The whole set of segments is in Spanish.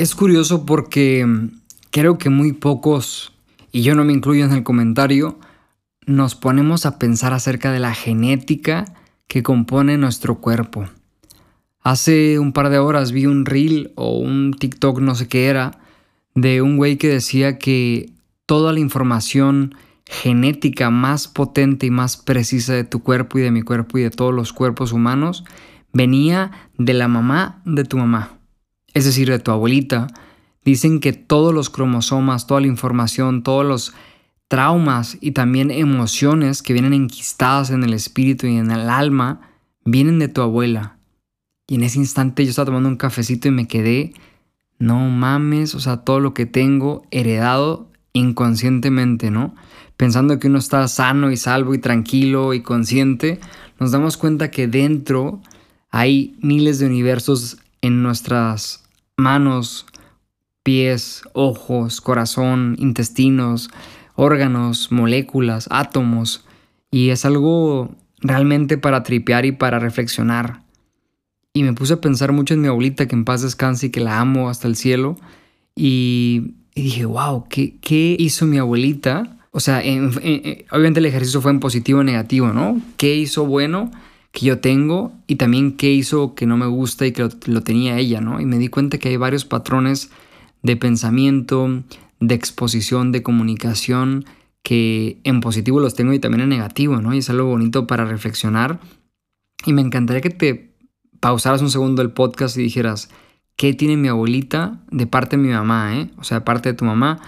Es curioso porque creo que muy pocos, y yo no me incluyo en el comentario, nos ponemos a pensar acerca de la genética que compone nuestro cuerpo. Hace un par de horas vi un reel o un TikTok, no sé qué era, de un güey que decía que toda la información genética más potente y más precisa de tu cuerpo y de mi cuerpo y de todos los cuerpos humanos venía de la mamá de tu mamá, es decir, de tu abuelita. Dicen que todos los cromosomas, toda la información, todos los traumas y también emociones que vienen enquistadas en el espíritu y en el alma vienen de tu abuela. Y en ese instante yo estaba tomando un cafecito y me quedé, no mames, o sea, todo lo que tengo heredado inconscientemente, ¿no? Pensando que uno está sano y salvo y tranquilo y consciente, nos damos cuenta que dentro hay miles de universos en nuestras manos, pies, ojos, corazón, intestinos, órganos, moléculas, átomos, y es algo realmente para tripear y para reflexionar. Y me puse a pensar mucho en mi abuelita, que en paz descanse y que la amo hasta el cielo, y, dije, wow, ¿qué, ¿qué, hizo mi abuelita? O sea, obviamente el ejercicio fue en positivo o negativo, ¿no? ¿Qué hizo bueno que yo tengo? Y también qué hizo que no me gusta y que lo, tenía ella, ¿no? Y me di cuenta que hay varios patrones de pensamiento, de exposición, de comunicación, que en positivo los tengo y también en negativo, ¿no? Y es algo bonito para reflexionar. Y me encantaría que te pausaras un segundo el podcast y dijeras, ¿qué tiene mi abuelita de parte de mi mamá, eh? O sea, de parte de tu mamá,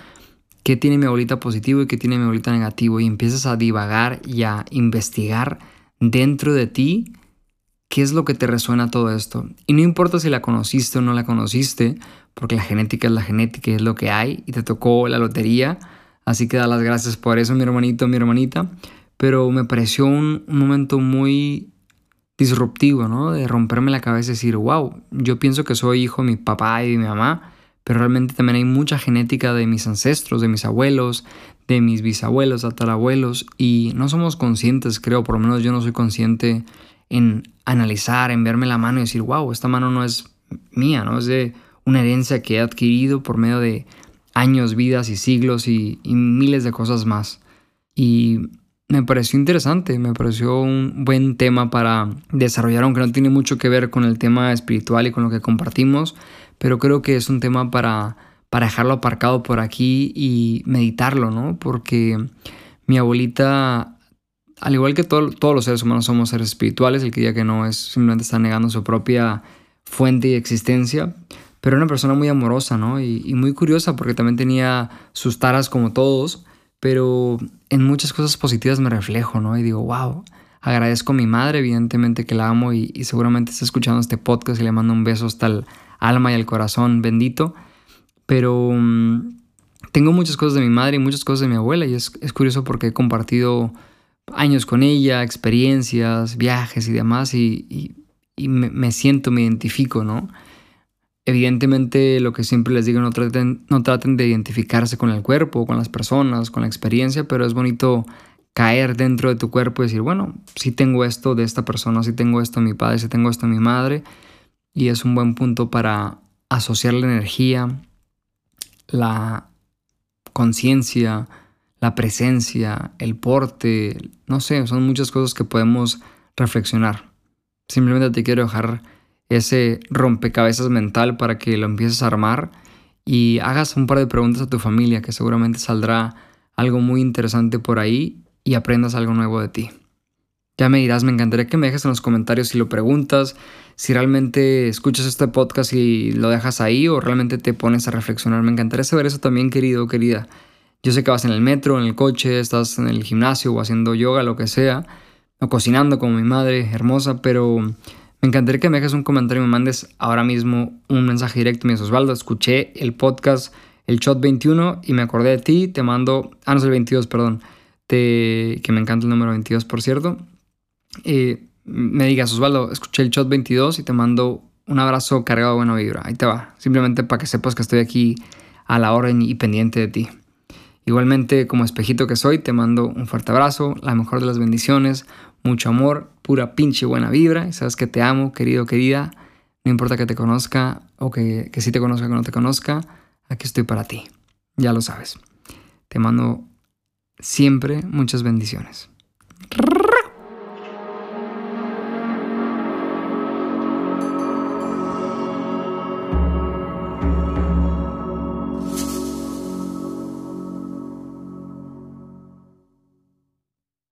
¿qué tiene mi abuelita positivo y qué tiene mi abuelita negativo? Y empiezas a divagar y a investigar dentro de ti qué es lo que te resuena todo esto. Y no importa si la conociste o no la conociste, porque la genética es la genética es lo que hay y te tocó la lotería. Así que da las gracias por eso, mi hermanito, mi hermanita. Pero me pareció un, momento muy disruptivo, ¿no? De romperme la cabeza y decir, wow, yo pienso que soy hijo de mi papá y de mi mamá, pero realmente también hay mucha genética de mis ancestros, de mis abuelos, de mis bisabuelos, tatarabuelos, y no somos conscientes, creo, por lo menos yo no soy consciente en analizar, en verme la mano y decir, wow, esta mano no es mía, ¿no? Es de una herencia que he adquirido por medio de años, vidas y siglos y, miles de cosas más. Y me pareció interesante, me pareció un buen tema para desarrollar, aunque no tiene mucho que ver con el tema espiritual y con lo que compartimos, pero creo que es un tema para, para dejarlo aparcado por aquí y meditarlo, ¿no? Porque mi abuelita, al igual que todos los seres humanos somos seres espirituales, el que diga que no es simplemente está negando su propia fuente y existencia, pero era una persona muy amorosa, ¿no? Y, muy curiosa porque también tenía sus taras como todos, pero en muchas cosas positivas me reflejo, ¿no? Y digo, wow, agradezco a mi madre, evidentemente que la amo y, seguramente está escuchando este podcast y le mando un beso hasta el alma y el corazón bendito, pero mm, tengo muchas cosas de mi madre y muchas cosas de mi abuela y es, curioso porque he compartido años con ella, experiencias, viajes y demás y, me, me siento, me identifico, ¿no? Evidentemente, lo que siempre les digo, no traten, no traten de identificarse con el cuerpo, con las personas, con la experiencia, pero es bonito caer dentro de tu cuerpo y decir, bueno, si tengo esto de esta persona, si tengo esto de mi padre, si tengo esto de mi madre, y es un buen punto para asociar la energía, la conciencia, la presencia, el porte, no sé, son muchas cosas que podemos reflexionar. Simplemente te quiero dejar ese rompecabezas mental para que lo empieces a armar y hagas un par de preguntas a tu familia que seguramente saldrá algo muy interesante por ahí y aprendas algo nuevo de ti. Ya me dirás, me encantaría que me dejes en los comentarios si lo preguntas, si realmente escuchas este podcast y lo dejas ahí o realmente te pones a reflexionar. Me encantaría saber eso también, querido o querida. Yo sé que vas en el metro, en el coche, estás en el gimnasio o haciendo yoga, lo que sea, o cocinando como mi madre, hermosa, pero me encantaría que me dejes un comentario y me mandes ahora mismo un mensaje directo. Me dices, Osvaldo, escuché el podcast, el Shot 21 y me acordé de ti. Te mando, ah, no es el 22, perdón. Te, que me encanta el número 22, por cierto. Me digas, Osvaldo, escuché el Shot 22 y te mando un abrazo cargado de buena vibra. Ahí te va. Simplemente para que sepas que estoy aquí a la orden y pendiente de ti. Igualmente, como espejito que soy, te mando un fuerte abrazo, la mejor de las bendiciones, mucho amor, pura pinche buena vibra. Y sabes que te amo, querido, querida. No importa que te conozca o que, que sí te conozca o que no te conozca, aquí estoy para ti. Ya lo sabes. Te mando siempre muchas bendiciones.